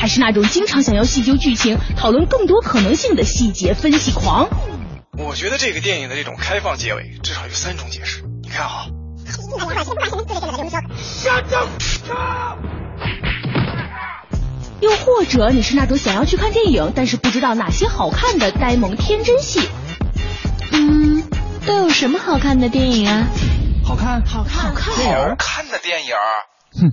还是那种经常想要细究剧情、讨论更多可能性的细节分析狂，我觉得这个电影的这种开放结尾至少有三种解释。你看哈。又或者你是那种想要去看电影，但是不知道哪些好看的呆萌天真系。嗯，都有什么好看的电影啊？好看，好看，好看，好看的电影。哼，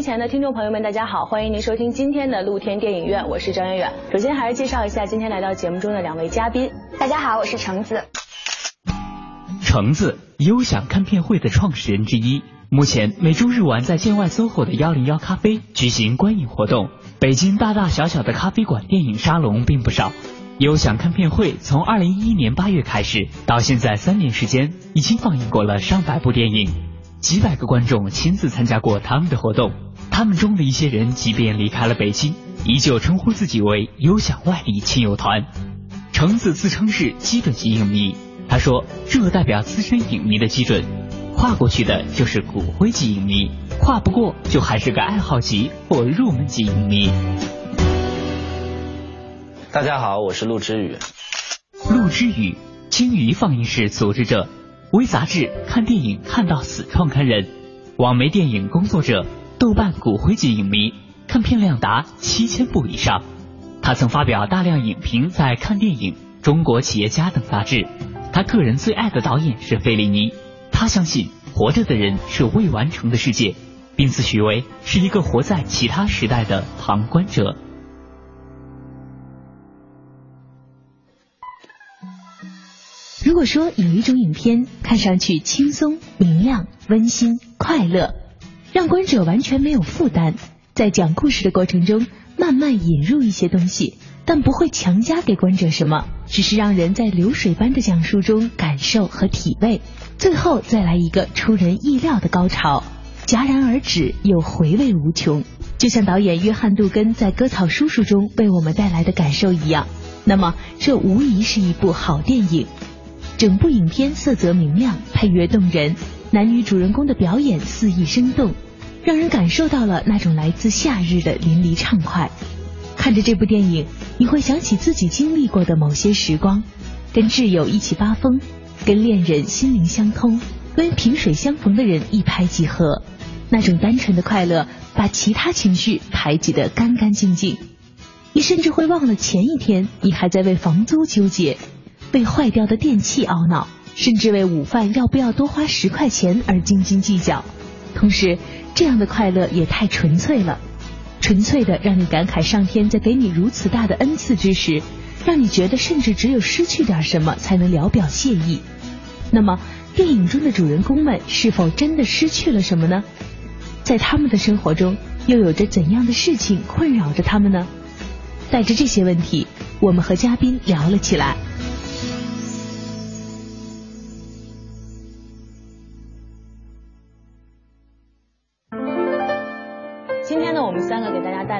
机前的听众朋友们，大家好，欢迎您收听今天的露天电影院，我是张远远。首先还是介绍一下今天来到节目中的两位嘉宾。大家好，我是橙子。橙子，优享看片会的创始人之一。目前每周日晚在建外 SOHO 的幺零幺咖啡举行观影活动。北京大大小小的咖啡馆电影沙龙并不少。优享看片会从二零一一年八月开始，到现在三年时间，已经放映过了上百部电影。几百个观众亲自参加过他们的活动，他们中的一些人即便离开了北京，依旧称呼自己为优享外地亲友团。橙子自称是基准级影迷，他说这代表资深影迷的基准，跨过去的就是骨灰级影迷，跨不过就还是个爱好级或入门级影迷。大家好，我是陆之宇。陆之宇，鲸鱼放映室组织者。微杂志看电影看到死创刊人，网媒电影工作者，豆瓣骨灰级影迷，看片量达七千部以上。他曾发表大量影评在《看电影》《中国企业家》等杂志。他个人最爱的导演是费里尼。他相信活着的人是未完成的世界，并自诩为是一个活在其他时代的旁观者。如果说有一种影片看上去轻松、明亮、温馨、快乐，让观者完全没有负担，在讲故事的过程中慢慢引入一些东西，但不会强加给观者什么，只是让人在流水般的讲述中感受和体味，最后再来一个出人意料的高潮，戛然而止又回味无穷，就像导演约翰·杜根在《割草叔叔》中为我们带来的感受一样。那么，这无疑是一部好电影。整部影片色泽明亮，配乐动人，男女主人公的表演肆意生动，让人感受到了那种来自夏日的淋漓畅快。看着这部电影，你会想起自己经历过的某些时光，跟挚友一起发疯，跟恋人心灵相通，跟萍水相逢的人一拍即合，那种单纯的快乐，把其他情绪排挤得干干净净。你甚至会忘了前一天你还在为房租纠结。为坏掉的电器懊恼，甚至为午饭要不要多花十块钱而斤斤计较。同时，这样的快乐也太纯粹了，纯粹的让你感慨上天在给你如此大的恩赐之时，让你觉得甚至只有失去点什么才能聊表谢意。那么，电影中的主人公们是否真的失去了什么呢？在他们的生活中，又有着怎样的事情困扰着他们呢？带着这些问题，我们和嘉宾聊了起来。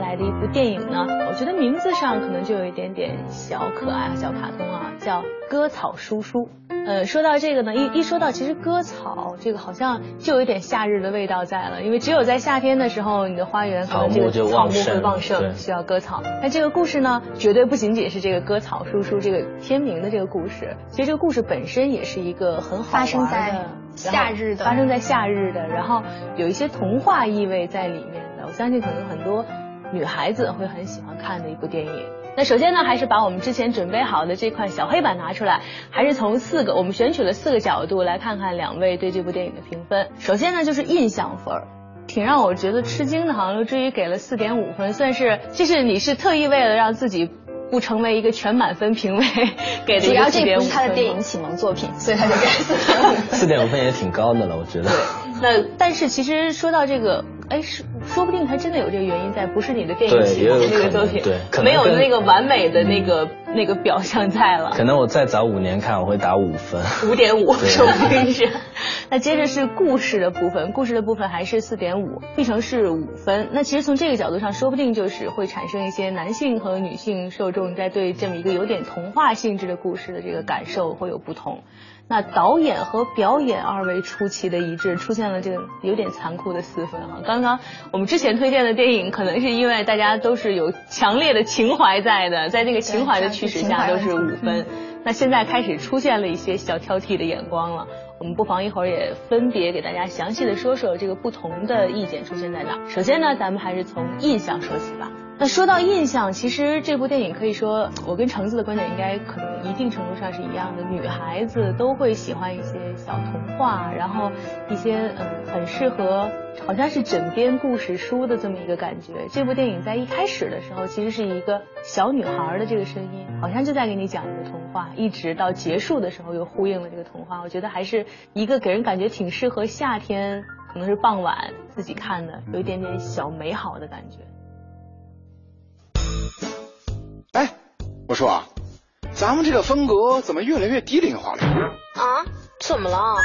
带来的一部电影呢，我觉觉得名字上可能就有一点点小可爱、小卡通啊，叫割草叔叔。呃，说到这个呢，一一说到其实割草这个好像就有点夏日的味道在了，因为只有在夏天的时候，你的花园可能这个草木会旺盛，需要割草。那这个故事呢，绝对不仅仅是这个割草叔叔这个天名的这个故事，其实这个故事本身也是一个很好发生在夏日的，发生在夏日的，然后有一些童话意味在里面的。我相信可能很多女孩子会很喜欢看的一部电影。那首先呢，还是把我们之前准备好的这块小黑板拿出来，还是从四个我们选取了四个角度来看看两位对这部电影的评分。首先呢，就是印象分儿，挺让我觉得吃惊的，好像刘志宇给了四点五分，算是这是你是特意为了让自己不成为一个全满分评委 给的。主要这不是他的电影启蒙作品，所以他就给四点五。四点五分也挺高的了，我觉得。对，那但是其实说到这个。哎，是说不定还真的有这个原因在，不是你的电影喜欢这个作品，对，没有那个完美的那个 那个表象在了。可能我再早五年看，我会打五分，五点五，说不定是。那接着是故事的部分，故事的部分还是四点五，历程是五分。那其实从这个角度上，说不定就是会产生一些男性和女性受众在对这么一个有点童话性质的故事的这个感受会有不同。那导演和表演二位出奇的一致，出现了这个有点残酷的四分哈。刚刚我们之前推荐的电影，可能是因为大家都是有强烈的情怀在的，在那个情怀的驱使下都是五分。那现在开始出现了一些小挑剔的眼光了，我们不妨一会儿也分别给大家详细的说说这个不同的意见出现在哪。首先呢，咱们还是从印象说起吧。那说到印象，其实这部电影可以说，我跟橙子的观点应该可能一定程度上是一样的。女孩子都会喜欢一些小童话，然后一些嗯很适合，好像是枕边故事书的这么一个感觉。这部电影在一开始的时候，其实是一个小女孩的这个声音，好像就在给你讲一个童话，一直到结束的时候又呼应了这个童话。我觉得还是一个给人感觉挺适合夏天，可能是傍晚自己看的，有一点点小美好的感觉。哎，我说啊，咱们这个风格怎么越来越低龄化了？啊？怎么了？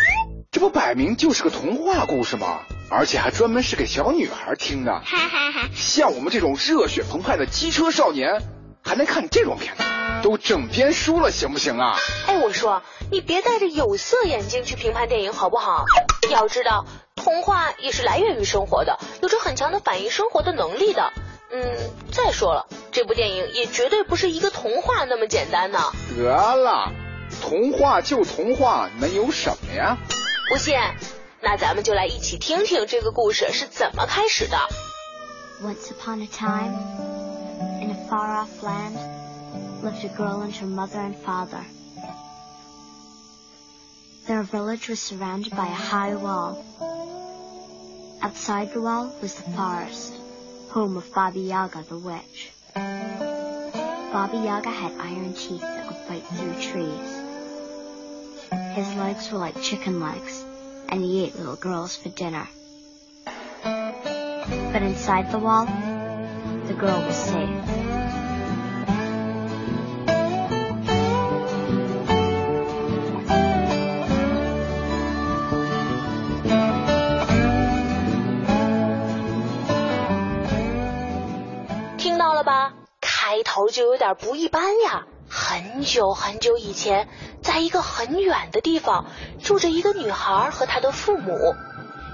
这不摆明就是个童话故事吗？而且还专门是给小女孩听的。哈哈哈像我们这种热血澎湃的机车少年，还能看这种片子？都整篇书了，行不行啊？哎，我说，你别戴着有色眼镜去评判电影好不好？要知道，童话也是来源于生活的，有着很强的反映生活的能力的。嗯，再说了，这部电影也绝对不是一个童话那么简单呢。得了，童话就童话，能有什么呀？不信，那咱们就来一起听听这个故事是怎么开始的。Once upon a time, in a far off land, lived a girl and her mother and father. Their village was surrounded by a high wall. Outside the wall was the forest. home of Baba Yaga the witch. Baba Yaga had iron teeth that could bite through trees. His legs were like chicken legs, and he ate little girls for dinner. But inside the wall, the girl was safe. 头就有点不一般呀！很久很久以前，在一个很远的地方，住着一个女孩和她的父母。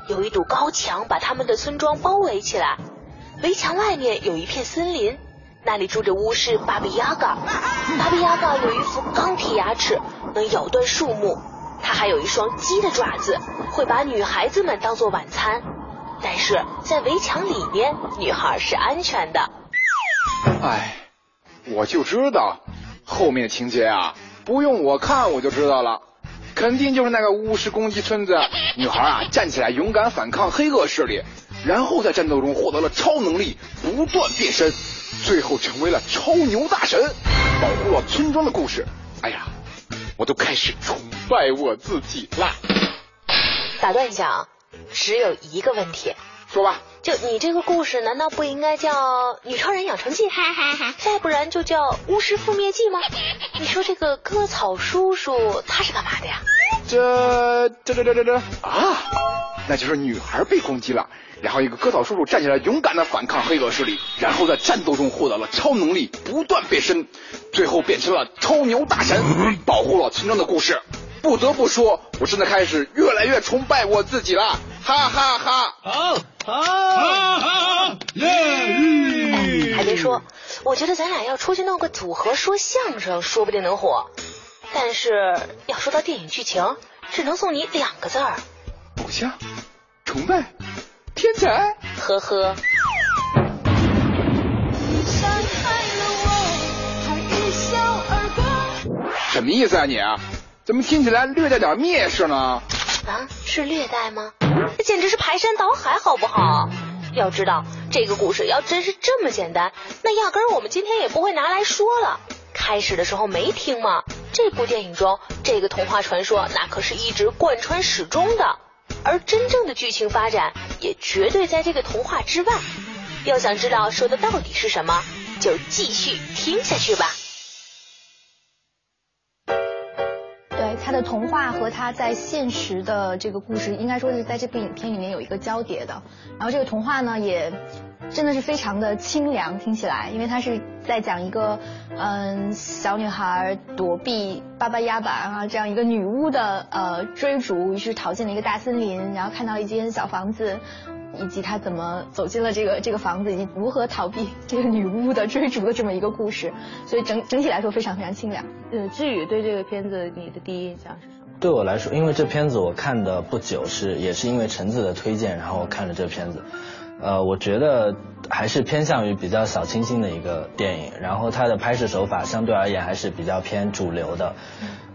有一堵高墙把他们的村庄包围起来，围墙外面有一片森林，那里住着巫师巴比亚嘎。巴比亚嘎有一副钢铁牙齿，能咬断树木。他还有一双鸡的爪子，会把女孩子们当做晚餐。但是在围墙里面，女孩是安全的。哎。我就知道，后面情节啊，不用我看我就知道了，肯定就是那个巫师攻击村子，女孩啊站起来勇敢反抗黑恶势力，然后在战斗中获得了超能力，不断变身，最后成为了超牛大神，保护了村庄的故事。哎呀，我都开始崇拜我自己啦！打断一下啊，只有一个问题。说吧，就你这个故事，难道不应该叫《女超人养成记》？哈哈哈再不然就叫《巫师覆灭记》吗？你说这个割草叔叔他是干嘛的呀？这这这这这这啊！那就是女孩被攻击了，然后一个割草叔叔站起来勇敢的反抗黑恶势力，然后在战斗中获得了超能力，不断变身，最后变成了超牛大神，保护了村庄的故事。不得不说，我真的开始越来越崇拜我自己了，哈哈哈！好，好，好，耶！还别说，我觉得咱俩要出去弄个组合说相声，说不定能火。但是要说到电影剧情，只能送你两个字儿：偶像、崇拜、天才。呵呵。什么意思啊你啊？怎么听起来略带点蔑视呢？啊，是略带吗？这简直是排山倒海，好不好？要知道，这个故事要真是这么简单，那压根儿我们今天也不会拿来说了。开始的时候没听吗？这部电影中，这个童话传说那可是一直贯穿始终的，而真正的剧情发展也绝对在这个童话之外。要想知道说的到底是什么，就继续听下去吧。他的童话和他在现实的这个故事，应该说是在这部影片里面有一个交叠的。然后这个童话呢，也真的是非常的清凉，听起来，因为它是在讲一个嗯小女孩躲避巴巴亚板啊这样一个女巫的呃追逐，于是逃进了一个大森林，然后看到一间小房子。以及他怎么走进了这个这个房子，以及如何逃避 这个女巫的追逐的这么一个故事，所以整整体来说非常非常清凉。呃，志宇对这个片子你的第一印象是什么？对我来说，因为这片子我看的不久，是也是因为橙子的推荐，然后我看了这片子。呃，我觉得还是偏向于比较小清新的一个电影，然后它的拍摄手法相对而言还是比较偏主流的。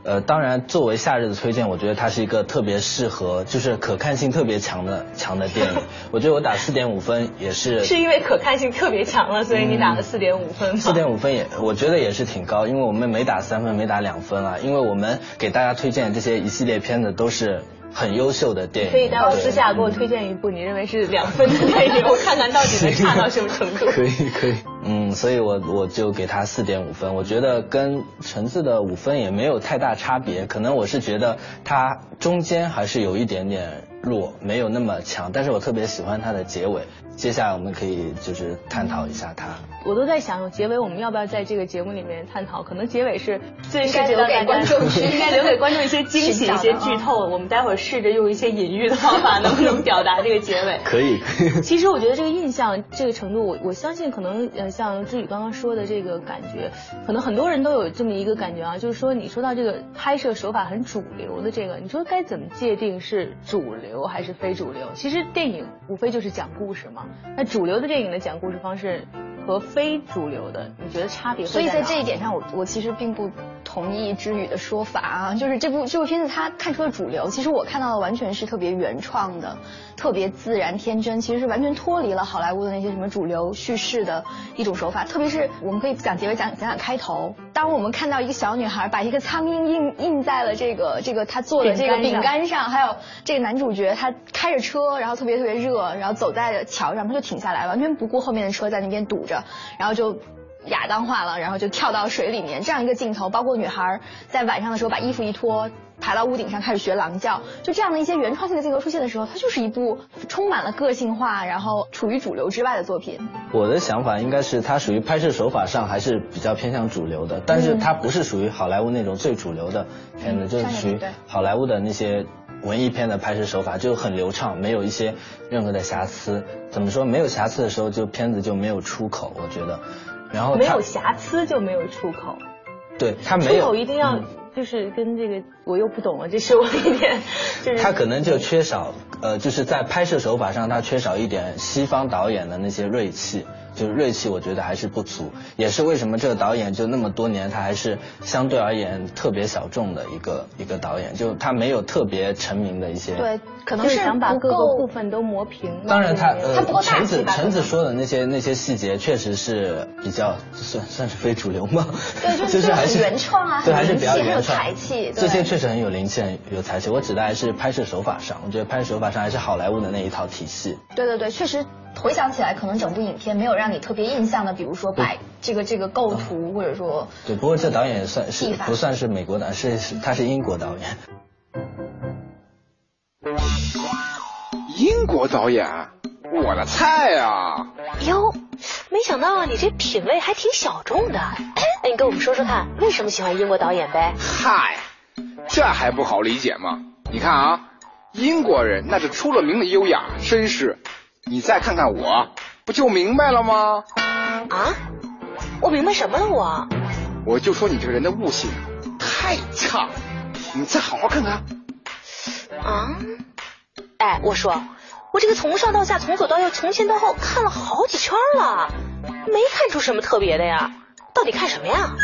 呃，当然，作为夏日的推荐，我觉得它是一个特别适合，就是可看性特别强的强的电影。我觉得我打四点五分也是。是因为可看性特别强了，所以你打了四点五分。四点五分也，我觉得也是挺高，因为我们没打三分，没打两分啊，因为我们给大家推荐这些一系列片子都是。很优秀的电影，可以待会私下给我推荐一部你认为是两分的电影，我看看到底能差到什么程度。可以可以，嗯，所以我我就给他四点五分，我觉得跟橙子的五分也没有太大差别，可能我是觉得它中间还是有一点点弱，没有那么强，但是我特别喜欢它的结尾。接下来我们可以就是探讨一下它。我都在想，结尾我们要不要在这个节目里面探讨？可能结尾是最该留给观众，应该留给观众一些惊喜、一些剧透。我们待会儿试着用一些隐喻的方法，能不能表达这个结尾？可以。其实我觉得这个印象这个程度，我我相信可能呃，像志宇刚刚说的这个感觉，可能很多人都有这么一个感觉啊，就是说你说到这个拍摄手法很主流的这个，你说该怎么界定是主流还是非主流？其实电影无非就是讲故事嘛。那主流的电影的讲故事方式和非主流的，你觉得差别会？所以在这一点上，我我其实并不同意知宇的说法啊，就是这部这部片子它看出了主流，其实我看到的完全是特别原创的，特别自然天真，其实是完全脱离了好莱坞的那些什么主流叙事的一种手法。特别是我们可以讲结尾讲讲讲开头，当我们看到一个小女孩把一个苍蝇印印在了这个这个她做的这个饼干上，还有这个男主角他开着车，然后特别特别热，然后走在桥上，他就停下来，完全不顾后面的车在那边堵着。然后就亚当化了，然后就跳到水里面，这样一个镜头，包括女孩在晚上的时候把衣服一脱，爬到屋顶上开始学狼叫，就这样的一些原创性的镜头出现的时候，它就是一部充满了个性化，然后处于主流之外的作品。我的想法应该是，它属于拍摄手法上还是比较偏向主流的，但是它不是属于好莱坞那种最主流的片子，就是属于好莱坞的那些。文艺片的拍摄手法就很流畅，没有一些任何的瑕疵。怎么说？没有瑕疵的时候，就片子就没有出口。我觉得，然后没有瑕疵就没有出口。对，它没有出口一定要就是跟这个我又不懂了，这是我一点就是。他可能就缺少呃，就是在拍摄手法上，他缺少一点西方导演的那些锐气。就是锐气，我觉得还是不足，也是为什么这个导演就那么多年，他还是相对而言特别小众的一个一个导演，就他没有特别成名的一些。对，可能是想把各个部分都磨平。当然，他呃，陈子陈子说的那些那些细节，确实是比较算算是非主流嘛。对，就是 还是原创啊，对，还是比较原创。才气，这些确实很有灵气，有才气。我指的还是拍摄手法上，我觉得拍摄手法上还是好莱坞的那一套体系。对对对，确实。回想起来，可能整部影片没有让你特别印象的，比如说摆这个这个构图，或者说对。不过这导演算是不算是美国的，是是他是英国导演。国导演，我的菜啊！哟，没想到你这品味还挺小众的。哎，你跟我们说说看，为什么喜欢英国导演呗？嗨，这还不好理解吗？你看啊，英国人那是出了名的优雅绅士，你再看看我，不就明白了吗？啊？我明白什么了？我？我就说你这个人的悟性太差，你再好好看看。啊？哎，我说，我这个从上到下，从左到右，从前到后看了好几圈了，没看出什么特别的呀。到底看什么呀？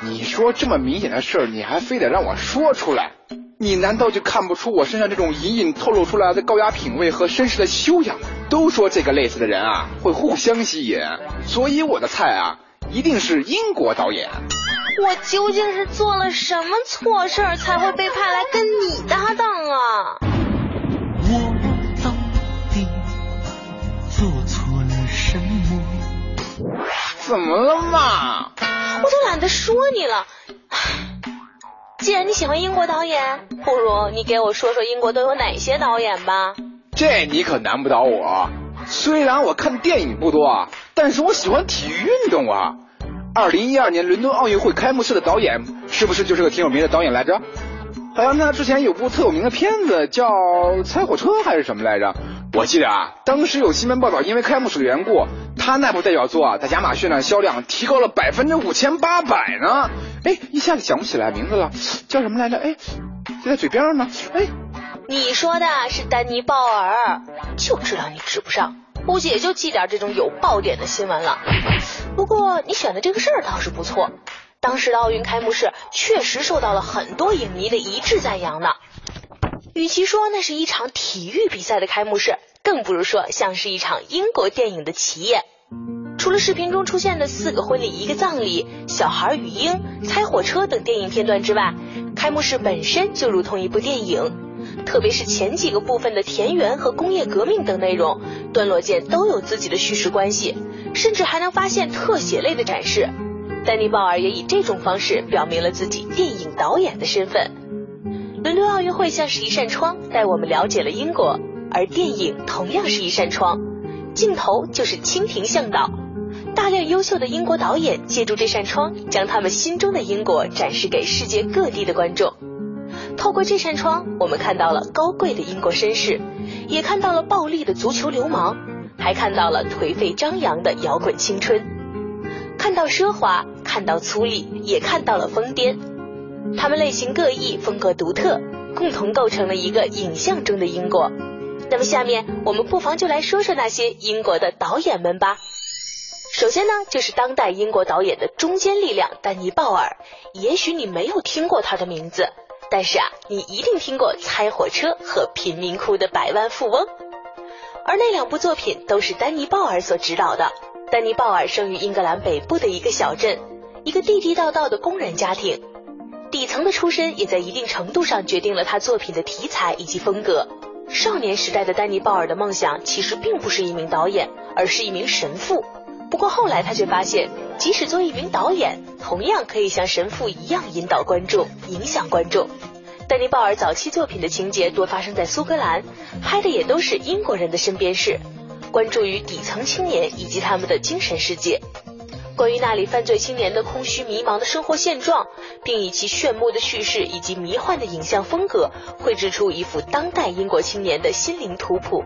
你说这么明显的事儿，你还非得让我说出来？你难道就看不出我身上这种隐隐透露出来的高雅品味和绅士的修养？都说这个类似的人啊会互相吸引，所以我的菜啊一定是英国导演。我究竟是做了什么错事儿才会被派来跟你搭档啊？怎么了嘛？我都懒得说你了。既然你喜欢英国导演，不如你给我说说英国都有哪些导演吧。这你可难不倒我。虽然我看电影不多啊，但是我喜欢体育运动啊。二零一二年伦敦奥运会开幕式的导演是不是就是个挺有名的导演来着？好像他之前有部特有名的片子叫《猜火车》还是什么来着？我记得啊，当时有新闻报道，因为开幕式的缘故，他那部代表作啊，在亚马逊上销量提高了百分之五千八百呢。哎，一下子想不起来名字了，叫什么来着？哎，就在嘴边上呢。哎，你说的是丹尼鲍尔，就知道你指不上，估计也就记点这种有爆点的新闻了。不过你选的这个事儿倒是不错，当时的奥运开幕式确实受到了很多影迷的一致赞扬呢。与其说那是一场体育比赛的开幕式，更不如说像是一场英国电影的起演。除了视频中出现的四个婚礼、一个葬礼、小孩与鹰、猜火车等电影片段之外，开幕式本身就如同一部电影。特别是前几个部分的田园和工业革命等内容，段落间都有自己的叙事关系，甚至还能发现特写类的展示。丹尼鲍尔也以这种方式表明了自己电影导演的身份。伦敦奥运会像是一扇窗，带我们了解了英国，而电影同样是一扇窗，镜头就是蜻蜓向导。大量优秀的英国导演借助这扇窗，将他们心中的英国展示给世界各地的观众。透过这扇窗，我们看到了高贵的英国绅士，也看到了暴力的足球流氓，还看到了颓废张扬的摇滚青春。看到奢华，看到粗粝，也看到了疯癫。他们类型各异，风格独特，共同构成了一个影像中的英国。那么下面我们不妨就来说说那些英国的导演们吧。首先呢，就是当代英国导演的中坚力量丹尼鲍尔。也许你没有听过他的名字，但是啊，你一定听过《猜火车》和《贫民窟的百万富翁》，而那两部作品都是丹尼鲍尔所执导的。丹尼鲍尔生于英格兰北部的一个小镇，一个地地道道的工人家庭。底层的出身也在一定程度上决定了他作品的题材以及风格。少年时代的丹尼鲍尔的梦想其实并不是一名导演，而是一名神父。不过后来他却发现，即使做一名导演，同样可以像神父一样引导观众、影响观众。丹尼鲍尔早期作品的情节多发生在苏格兰，拍的也都是英国人的身边事，关注于底层青年以及他们的精神世界。关于那里犯罪青年的空虚迷茫的生活现状，并以其炫目的叙事以及迷幻的影像风格，绘制出一幅当代英国青年的心灵图谱。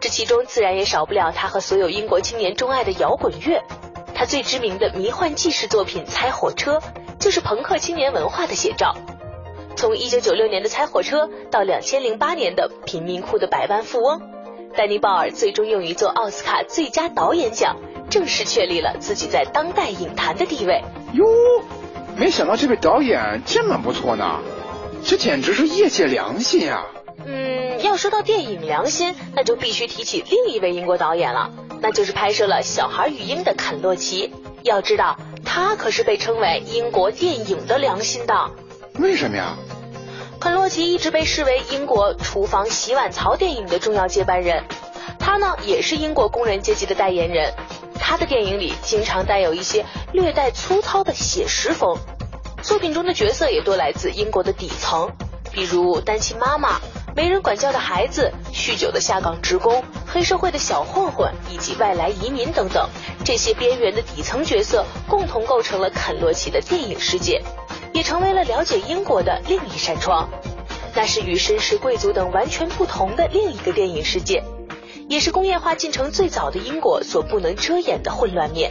这其中自然也少不了他和所有英国青年钟爱的摇滚乐。他最知名的迷幻纪实作品《猜火车》，就是朋克青年文化的写照。从一九九六年的《猜火车》到两千零八年的《贫民窟的百万富翁》，丹尼鲍尔最终用于做奥斯卡最佳导演奖。正式确立了自己在当代影坛的地位。哟，没想到这位导演这么不错呢，这简直是业界良心啊！嗯，要说到电影良心，那就必须提起另一位英国导演了，那就是拍摄了《小孩与鹰》的肯洛奇。要知道，他可是被称为英国电影的良心的。为什么呀？肯洛奇一直被视为英国厨房洗碗槽电影的重要接班人，他呢也是英国工人阶级的代言人。他的电影里经常带有一些略带粗糙的写实风，作品中的角色也多来自英国的底层，比如单亲妈妈、没人管教的孩子、酗酒的下岗职工、黑社会的小混混以及外来移民等等，这些边缘的底层角色共同构成了肯洛奇的电影世界，也成为了了解英国的另一扇窗。那是与绅士贵族等完全不同的另一个电影世界，也是工业化进程最早的英国所不能遮掩的混乱面。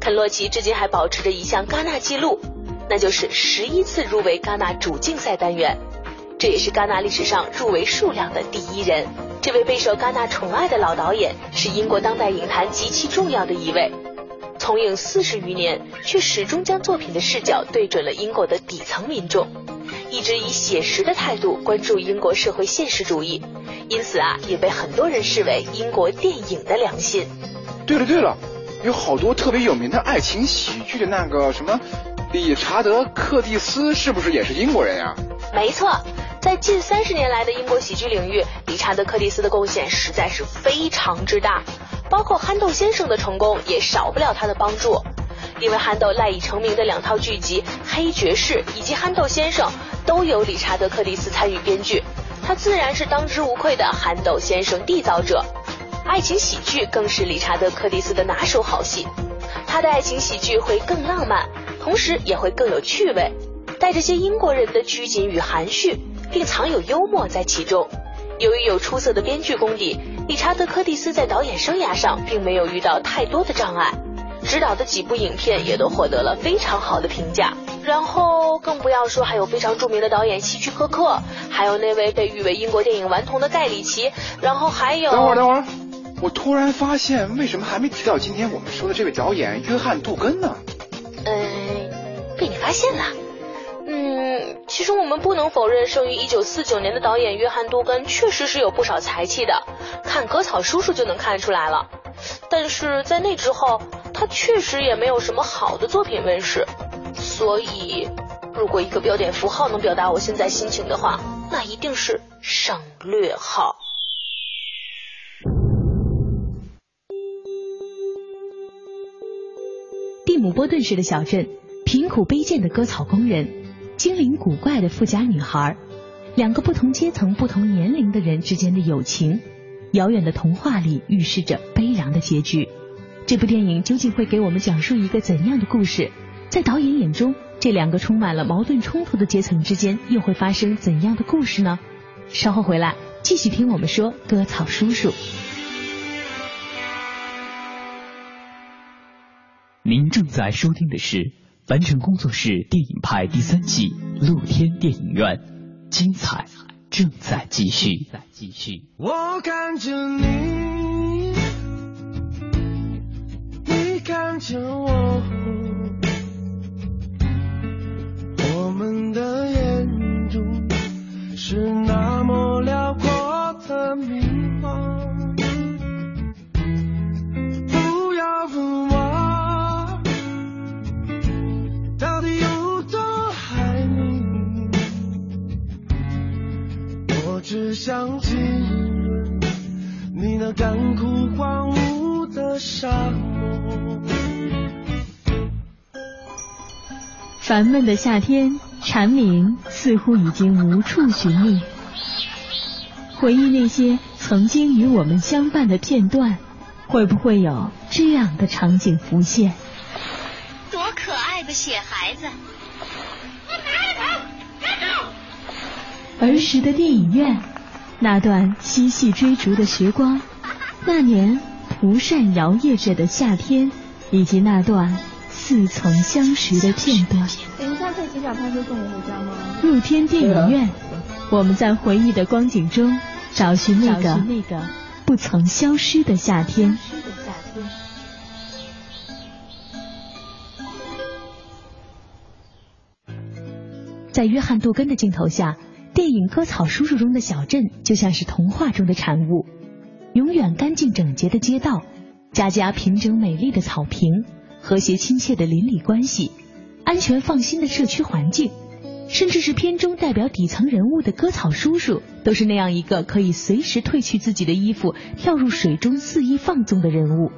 肯洛奇至今还保持着一项戛纳纪录，那就是十一次入围戛纳主竞赛单元。这也是戛纳历史上入围数量的第一人。这位备受戛纳宠爱的老导演是英国当代影坛极其重要的一位，从影四十余年，却始终将作品的视角对准了英国的底层民众，一直以写实的态度关注英国社会现实主义，因此啊，也被很多人视为英国电影的良心。对了对了，有好多特别有名的爱情喜剧的那个什么，理查德·克蒂斯是不是也是英国人呀？没错。在近三十年来的英国喜剧领域，理查德·柯蒂斯的贡献实在是非常之大，包括憨豆先生的成功也少不了他的帮助。因为憨豆赖以成名的两套剧集《黑爵士》以及《憨豆先生》都有理查德·柯蒂斯参与编剧，他自然是当之无愧的憨豆先生缔造者。爱情喜剧更是理查德·柯蒂斯的拿手好戏，他的爱情喜剧会更浪漫，同时也会更有趣味，带着些英国人的拘谨与含蓄。并藏有幽默在其中。由于有出色的编剧功底，理查德·柯蒂斯在导演生涯上并没有遇到太多的障碍，执导的几部影片也都获得了非常好的评价。然后更不要说还有非常著名的导演希区柯克，还有那位被誉为英国电影顽童的盖里奇，然后还有……等会儿，等会儿，我突然发现，为什么还没提到今天我们说的这位导演约翰·杜根呢？嗯，被你发现了。嗯，其实我们不能否认，生于一九四九年的导演约翰·杜根确实是有不少才气的，看《割草叔叔》就能看出来了。但是在那之后，他确实也没有什么好的作品问世。所以，如果一个标点符号能表达我现在心情的话，那一定是省略号。蒂姆·波顿式的小镇，贫苦卑贱的割草工人。精灵古怪的富家女孩，两个不同阶层、不同年龄的人之间的友情，遥远的童话里预示着悲凉的结局。这部电影究竟会给我们讲述一个怎样的故事？在导演眼中，这两个充满了矛盾冲突的阶层之间又会发生怎样的故事呢？稍后回来继续听我们说割草叔叔。您正在收听的是。凡尘工作室电影派第三季露天电影院，精彩正在继续。在继续。我看着你，看着我，我们的眼中是那么辽阔的迷茫。不要问我到底有多爱你，我只想亲吻你那干枯荒芜的沙。烦闷的夏天，蝉鸣似乎已经无处寻觅。回忆那些曾经与我们相伴的片段，会不会有这样的场景浮现？多可爱的雪孩子！儿时的电影院，那段嬉戏追逐的时光，那年蒲扇摇曳着的夏天，以及那段似曾相识的片段。等一下可以骑脚踏车送我回家吗？露天电影院，我们在回忆的光景中找寻那个不曾消失的夏天。在约翰·杜根的镜头下。电影《割草叔叔》中的小镇就像是童话中的产物，永远干净整洁的街道，家家平整美丽的草坪，和谐亲切的邻里关系，安全放心的社区环境，甚至是片中代表底层人物的割草叔叔，都是那样一个可以随时褪去自己的衣服，跳入水中肆意放纵的人物。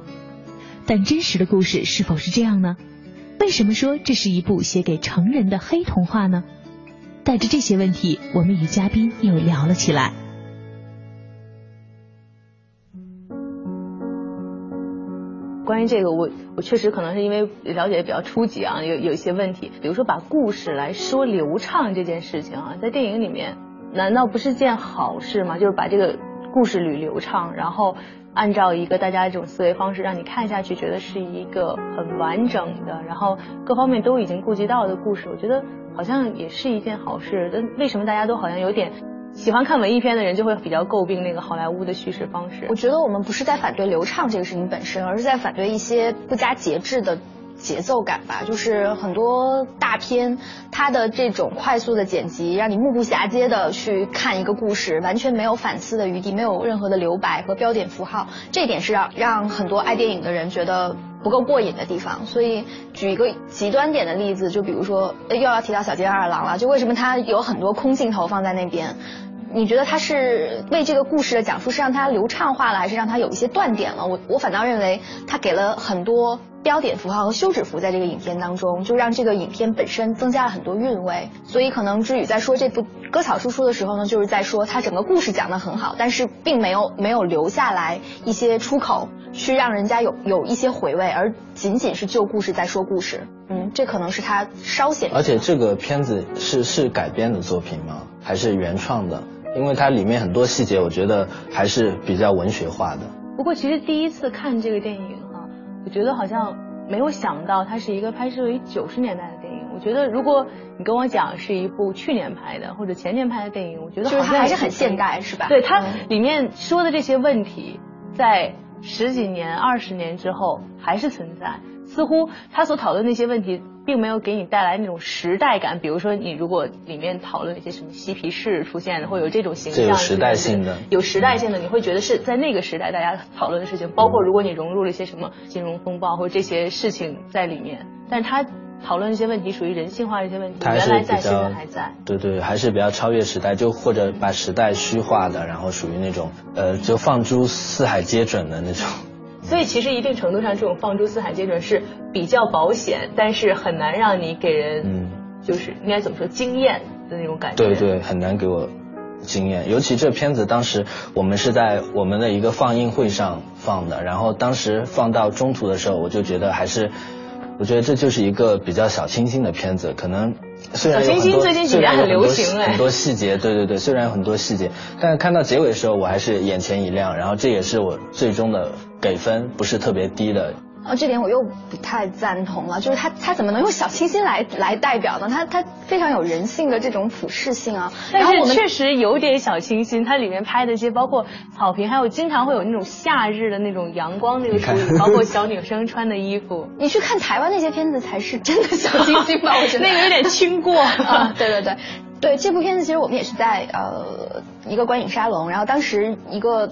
但真实的故事是否是这样呢？为什么说这是一部写给成人的黑童话呢？带着这些问题，我们与嘉宾又聊了起来。关于这个，我我确实可能是因为了解的比较初级啊，有有一些问题，比如说把故事来说流畅这件事情啊，在电影里面难道不是件好事吗？就是把这个故事捋流畅，然后按照一个大家这种思维方式，让你看下去觉得是一个很完整的，然后各方面都已经顾及到的故事，我觉得好像也是一件好事。但为什么大家都好像有点？喜欢看文艺片的人就会比较诟病那个好莱坞的叙事方式。我觉得我们不是在反对流畅这个事情本身，而是在反对一些不加节制的节奏感吧。就是很多大片，它的这种快速的剪辑，让你目不暇接的去看一个故事，完全没有反思的余地，没有任何的留白和标点符号。这点是让让很多爱电影的人觉得不够过瘾的地方。所以举一个极端点的例子，就比如说又要提到小街二郎了，就为什么他有很多空镜头放在那边？你觉得他是为这个故事的讲述是让它流畅化了，还是让它有一些断点了？我我反倒认为他给了很多标点符号和休止符在这个影片当中，就让这个影片本身增加了很多韵味。所以可能知宇在说这部《割草叔叔》的时候呢，就是在说他整个故事讲得很好，但是并没有没有留下来一些出口，去让人家有有一些回味，而仅仅是就故事在说故事。嗯，这可能是他稍显。而且这个片子是是改编的作品吗？还是原创的？因为它里面很多细节，我觉得还是比较文学化的。不过，其实第一次看这个电影哈，我觉得好像没有想到它是一个拍摄于九十年代的电影。我觉得，如果你跟我讲是一部去年拍的或者前年拍的电影，我觉得就是它还是很现代，是吧？对，它里面说的这些问题，在十几年、二十年之后还是存在。似乎他所讨论那些问题，并没有给你带来那种时代感。比如说，你如果里面讨论一些什么嬉皮士出现，会有这种形象，有时代性的，有时代性的，你会觉得是在那个时代大家讨论的事情。包括如果你融入了一些什么金融风暴或者这些事情在里面，但是他讨论一些问题属于人性化的一些问题，原来在，现在还在。对对，还是比较超越时代，就或者把时代虚化的，然后属于那种呃，就放诸四海皆准的那种。所以其实一定程度上，这种放诸四海皆准是比较保险，但是很难让你给人，嗯，就是应该怎么说惊艳的那种感觉。对对，很难给我惊艳。尤其这片子当时我们是在我们的一个放映会上放的，然后当时放到中途的时候，我就觉得还是，我觉得这就是一个比较小清新的片子，可能。虽然有很多，虽然很流行哎很多细节，对对对，虽然有很多细节，但是看到结尾的时候，我还是眼前一亮，然后这也是我最终的给分不是特别低的。哦，这点我又不太赞同了，就是他他怎么能用小清新来来代表呢？他他非常有人性的这种普世性啊。但是确实有点小清新，它里面拍的一些包括草坪，还有经常会有那种夏日的那种阳光那个处理，包括 小女生穿的衣服。你去看台湾那些片子才是真的小清新吧？我觉得 那个有点轻过。啊，对对对，对这部片子其实我们也是在呃一个观影沙龙，然后当时一个。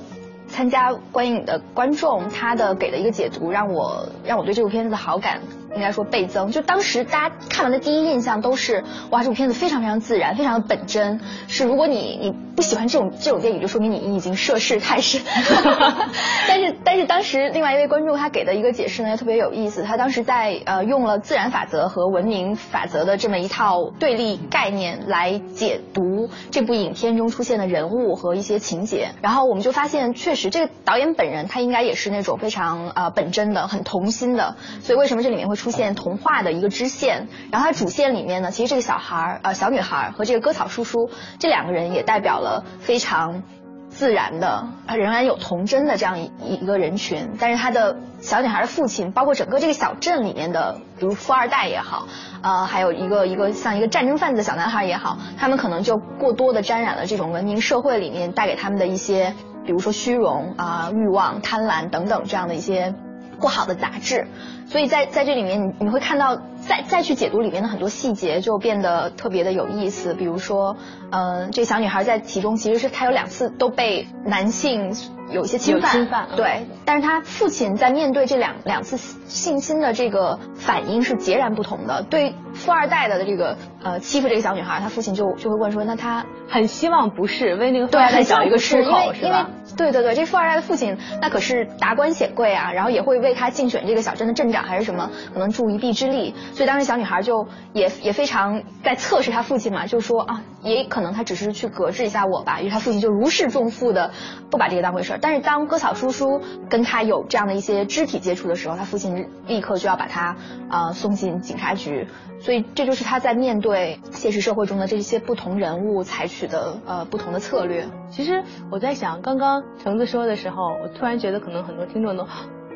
参加观影的观众，他的给的一个解读，让我让我对这部片子的好感。应该说倍增，就当时大家看完的第一印象都是，哇，这部片子非常非常自然，非常的本真。是如果你你不喜欢这种这种电影，就说明你已经涉世太深。但是但是当时另外一位观众他给的一个解释呢，特别有意思。他当时在呃用了自然法则和文明法则的这么一套对立概念来解读这部影片中出现的人物和一些情节。然后我们就发现，确实这个导演本人他应该也是那种非常呃本真的、很童心的。所以为什么这里面会？出现童话的一个支线，然后它主线里面呢，其实这个小孩儿呃小女孩和这个割草叔叔这两个人也代表了非常自然的，他仍然有童真的这样一一个人群。但是他的小女孩的父亲，包括整个这个小镇里面的，比如富二代也好，呃，还有一个一个像一个战争贩子的小男孩也好，他们可能就过多的沾染了这种文明社会里面带给他们的一些，比如说虚荣啊、欲望、贪婪等等这样的一些不好的杂质。所以在在这里面，你你会看到再再去解读里面的很多细节，就变得特别的有意思。比如说，嗯，这小女孩在其中其实是她有两次都被男性有一些侵犯，侵犯对。但是她父亲在面对这两两次性侵的这个反应是截然不同的。对富二代的这个呃欺负这个小女孩，他父亲就就会问说，那他很希望不是为那个富二代找一个出口是吧？对对对，这富二代的父亲那可是达官显贵啊，然后也会为他竞选这个小镇的镇长。还是什么可能助一臂之力，所以当时小女孩就也也非常在测试她父亲嘛，就说啊，也可能他只是去搁置一下我吧，因为他父亲就如释重负的不把这个当回事儿。但是当割草叔叔跟他有这样的一些肢体接触的时候，他父亲立刻就要把他啊送进警察局。所以这就是他在面对现实社会中的这些不同人物采取的呃不同的策略。其实我在想，刚刚橙子说的时候，我突然觉得可能很多听众都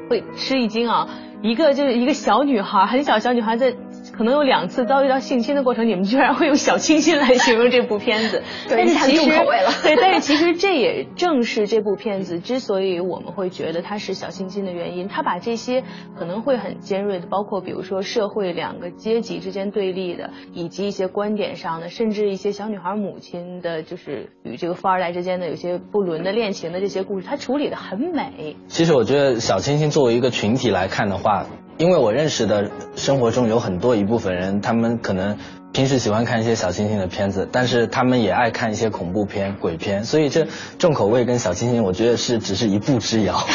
会吃一惊啊。一个就是一个小女孩，很小小女孩在。可能有两次遭遇到性侵的过程，你们居然会用小清新来形容这部片子，但是其实对，但是其实这也正是这部片子之所以我们会觉得它是小清新的原因。它把这些可能会很尖锐的，包括比如说社会两个阶级之间对立的，以及一些观点上的，甚至一些小女孩母亲的，就是与这个富二代之间的有些不伦的恋情的这些故事，它处理的很美。其实我觉得小清新作为一个群体来看的话。因为我认识的生活中有很多一部分人，他们可能平时喜欢看一些小清新的片子，但是他们也爱看一些恐怖片、鬼片，所以这重口味跟小清新，我觉得是只是一步之遥。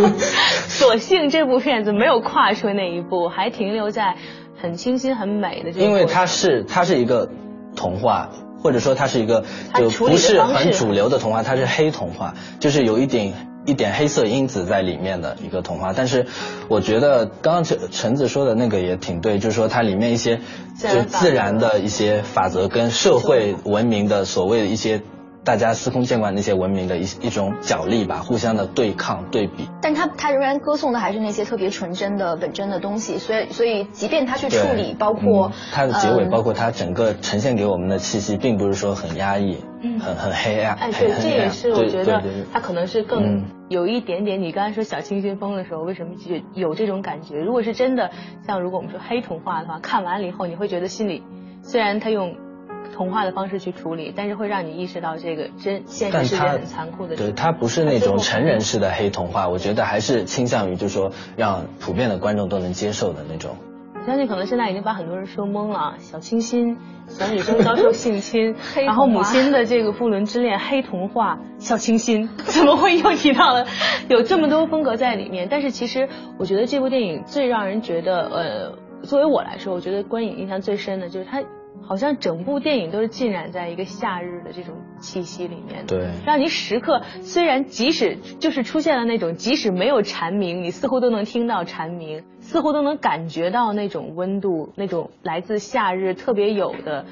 所幸这部片子没有跨出那一步，还停留在很清新、很美的这。因为它是它是一个童话，或者说它是一个就不是很主流的童话，它是黑童话，就是有一点。一点黑色因子在里面的一个童话，但是我觉得刚刚陈陈子说的那个也挺对，就是说它里面一些就自然的一些法则跟社会文明的所谓的一些。大家司空见惯那些文明的一一种角力吧，互相的对抗对比。但他他仍然歌颂的还是那些特别纯真的本真的东西，所以所以即便他去处理，包括他的结尾，包括他整个呈现给我们的气息，并不是说很压抑，很很黑暗。哎，对，这也是我觉得他可能是更有一点点。你刚才说小清新风的时候，为什么就有这种感觉？如果是真的，像如果我们说黑童话的话，看完了以后你会觉得心里虽然他用。童话的方式去处理，但是会让你意识到这个真现实世界很残酷的。对，它不是那种成人式的黑童话，我觉得还是倾向于就是说让普遍的观众都能接受的那种。我相信可能现在已经把很多人说懵了，小清新，小女生遭受性侵，然后母亲的这个不伦之恋，黑童话，小清新，怎么会又提到了有这么多风格在里面？但是其实我觉得这部电影最让人觉得，呃，作为我来说，我觉得观影印象最深的就是它。好像整部电影都是浸染在一个夏日的这种气息里面，对，让你时刻虽然即使就是出现了那种即使没有蝉鸣，你似乎都能听到蝉鸣，似乎都能感觉到那种温度，那种来自夏日特别有的，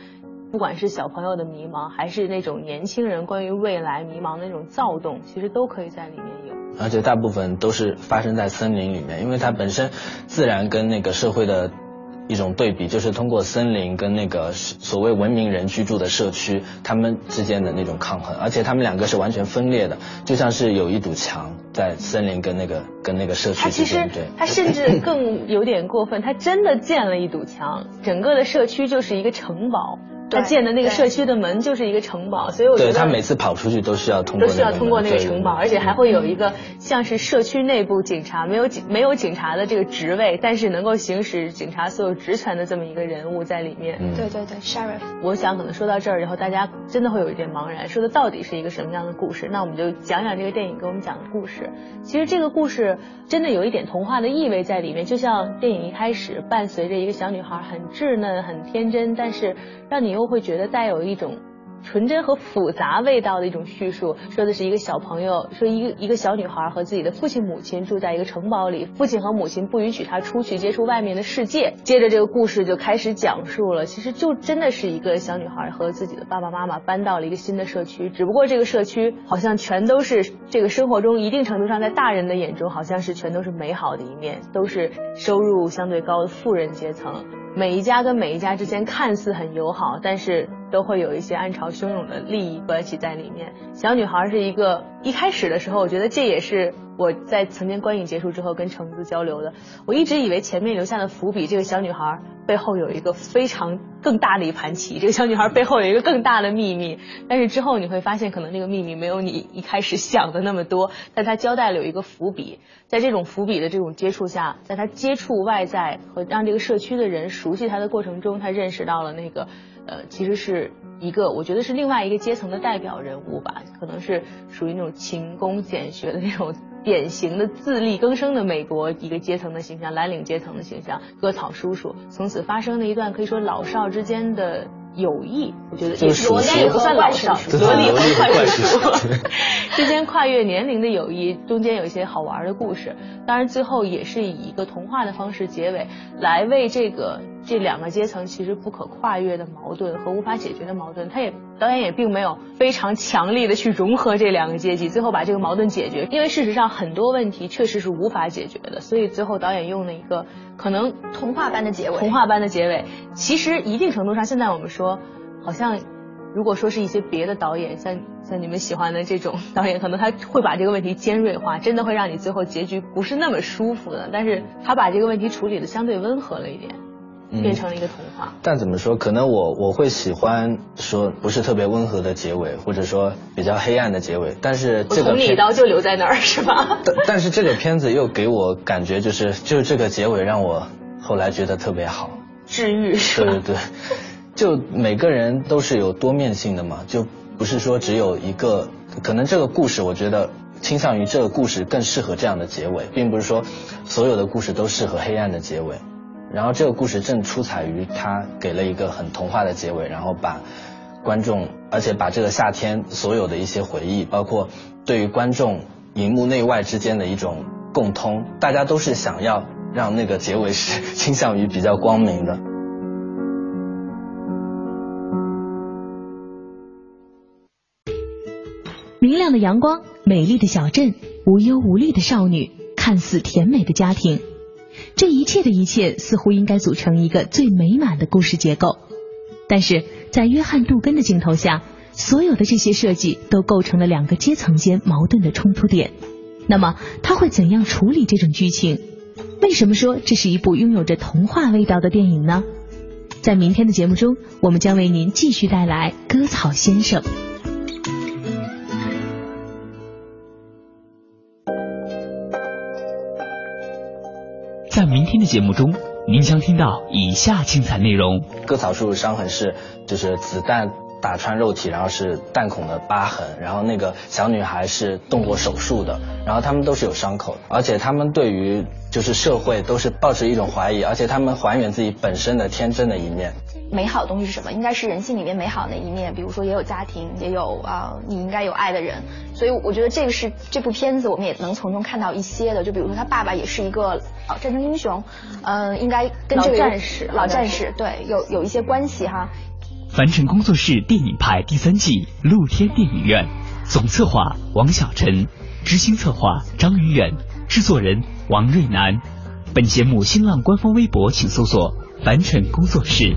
不管是小朋友的迷茫，还是那种年轻人关于未来迷茫的那种躁动，其实都可以在里面有。而且大部分都是发生在森林里面，因为它本身自然跟那个社会的。一种对比，就是通过森林跟那个所谓文明人居住的社区，他们之间的那种抗衡，而且他们两个是完全分裂的，就像是有一堵墙在森林跟那个跟那个社区之间。对，他甚至 更有点过分，他真的建了一堵墙，整个的社区就是一个城堡。他建的那个社区的门就是一个城堡，所以我觉得他每次跑出去都需要通过都需要通过那个城堡，而且还会有一个像是社区内部警察，没有警没有警察的这个职位，但是能够行使警察所有职权的这么一个人物在里面。对对对，sheriff。我想可能说到这儿以后，大家真的会有一点茫然，说的到底是一个什么样的故事？那我们就讲讲这个电影给我们讲的故事。其实这个故事真的有一点童话的意味在里面，就像电影一开始伴随着一个小女孩很稚嫩、很天真，但是让你都会觉得带有一种。纯真和复杂味道的一种叙述，说的是一个小朋友，说一个一个小女孩和自己的父亲母亲住在一个城堡里，父亲和母亲不允许她出去接触外面的世界。接着这个故事就开始讲述了，其实就真的是一个小女孩和自己的爸爸妈妈搬到了一个新的社区，只不过这个社区好像全都是这个生活中一定程度上在大人的眼中好像是全都是美好的一面，都是收入相对高的富人阶层。每一家跟每一家之间看似很友好，但是都会有一些暗潮汹涌的利益关系在里面。小女孩是一个一开始的时候，我觉得这也是我在曾经观影结束之后跟橙子交流的。我一直以为前面留下的伏笔，这个小女孩背后有一个非常更大的一盘棋，这个小女孩背后有一个更大的秘密。但是之后你会发现，可能这个秘密没有你一开始想的那么多，但她交代了有一个伏笔。在这种伏笔的这种接触下，在她接触外在和让这个社区的人熟悉她的过程中，她认识到了那个，呃，其实是一个我觉得是另外一个阶层的代表人物吧，可能是属于那种勤工俭学的那种典型的自力更生的美国一个阶层的形象，蓝领阶层的形象，割草叔叔，从此发生了一段可以说老少之间的。友谊，我觉得也罗也不算老少，罗莉和怪叔叔之间跨越年龄的友谊，中间有一些好玩的故事。当然，最后也是以一个童话的方式结尾，来为这个这两个阶层其实不可跨越的矛盾和无法解决的矛盾，他也导演也并没有非常强力的去融合这两个阶级，最后把这个矛盾解决。因为事实上很多问题确实是无法解决的，所以最后导演用了一个。可能童话般的结尾，童话般的结尾，其实一定程度上，现在我们说，好像如果说是一些别的导演，像像你们喜欢的这种导演，可能他会把这个问题尖锐化，真的会让你最后结局不是那么舒服的。但是他把这个问题处理的相对温和了一点。变成了一个童话，但怎么说？可能我我会喜欢说不是特别温和的结尾，或者说比较黑暗的结尾。但是这个捅你一刀就留在那儿是吧？但但是这个片子又给我感觉就是就是这个结尾让我后来觉得特别好，治愈是吧？对对对，就每个人都是有多面性的嘛，就不是说只有一个。可能这个故事，我觉得倾向于这个故事更适合这样的结尾，并不是说所有的故事都适合黑暗的结尾。然后这个故事正出彩于他给了一个很童话的结尾，然后把观众，而且把这个夏天所有的一些回忆，包括对于观众荧幕内外之间的一种共通，大家都是想要让那个结尾是倾向于比较光明的。明亮的阳光，美丽的小镇，无忧无虑的少女，看似甜美的家庭。这一切的一切似乎应该组成一个最美满的故事结构，但是在约翰·杜根的镜头下，所有的这些设计都构成了两个阶层间矛盾的冲突点。那么他会怎样处理这种剧情？为什么说这是一部拥有着童话味道的电影呢？在明天的节目中，我们将为您继续带来《割草先生》。在明天的节目中，您将听到以下精彩内容：割草术伤痕是就是子弹打穿肉体，然后是弹孔的疤痕，然后那个小女孩是动过手术的，然后他们都是有伤口，而且他们对于就是社会都是抱着一种怀疑，而且他们还原自己本身的天真的一面。美好的东西是什么？应该是人性里面美好的一面，比如说也有家庭，也有啊你应该有爱的人。所以我觉得这个是这部片子我们也能从中看到一些的。就比如说他爸爸也是一个战争英雄，嗯，应该跟这个战士老战士对有有一些关系哈。凡尘工作室电影派第三季露天电影院，总策划王小晨，执行策划张云远，制作人王瑞南。本节目新浪官方微博请搜索凡尘工作室。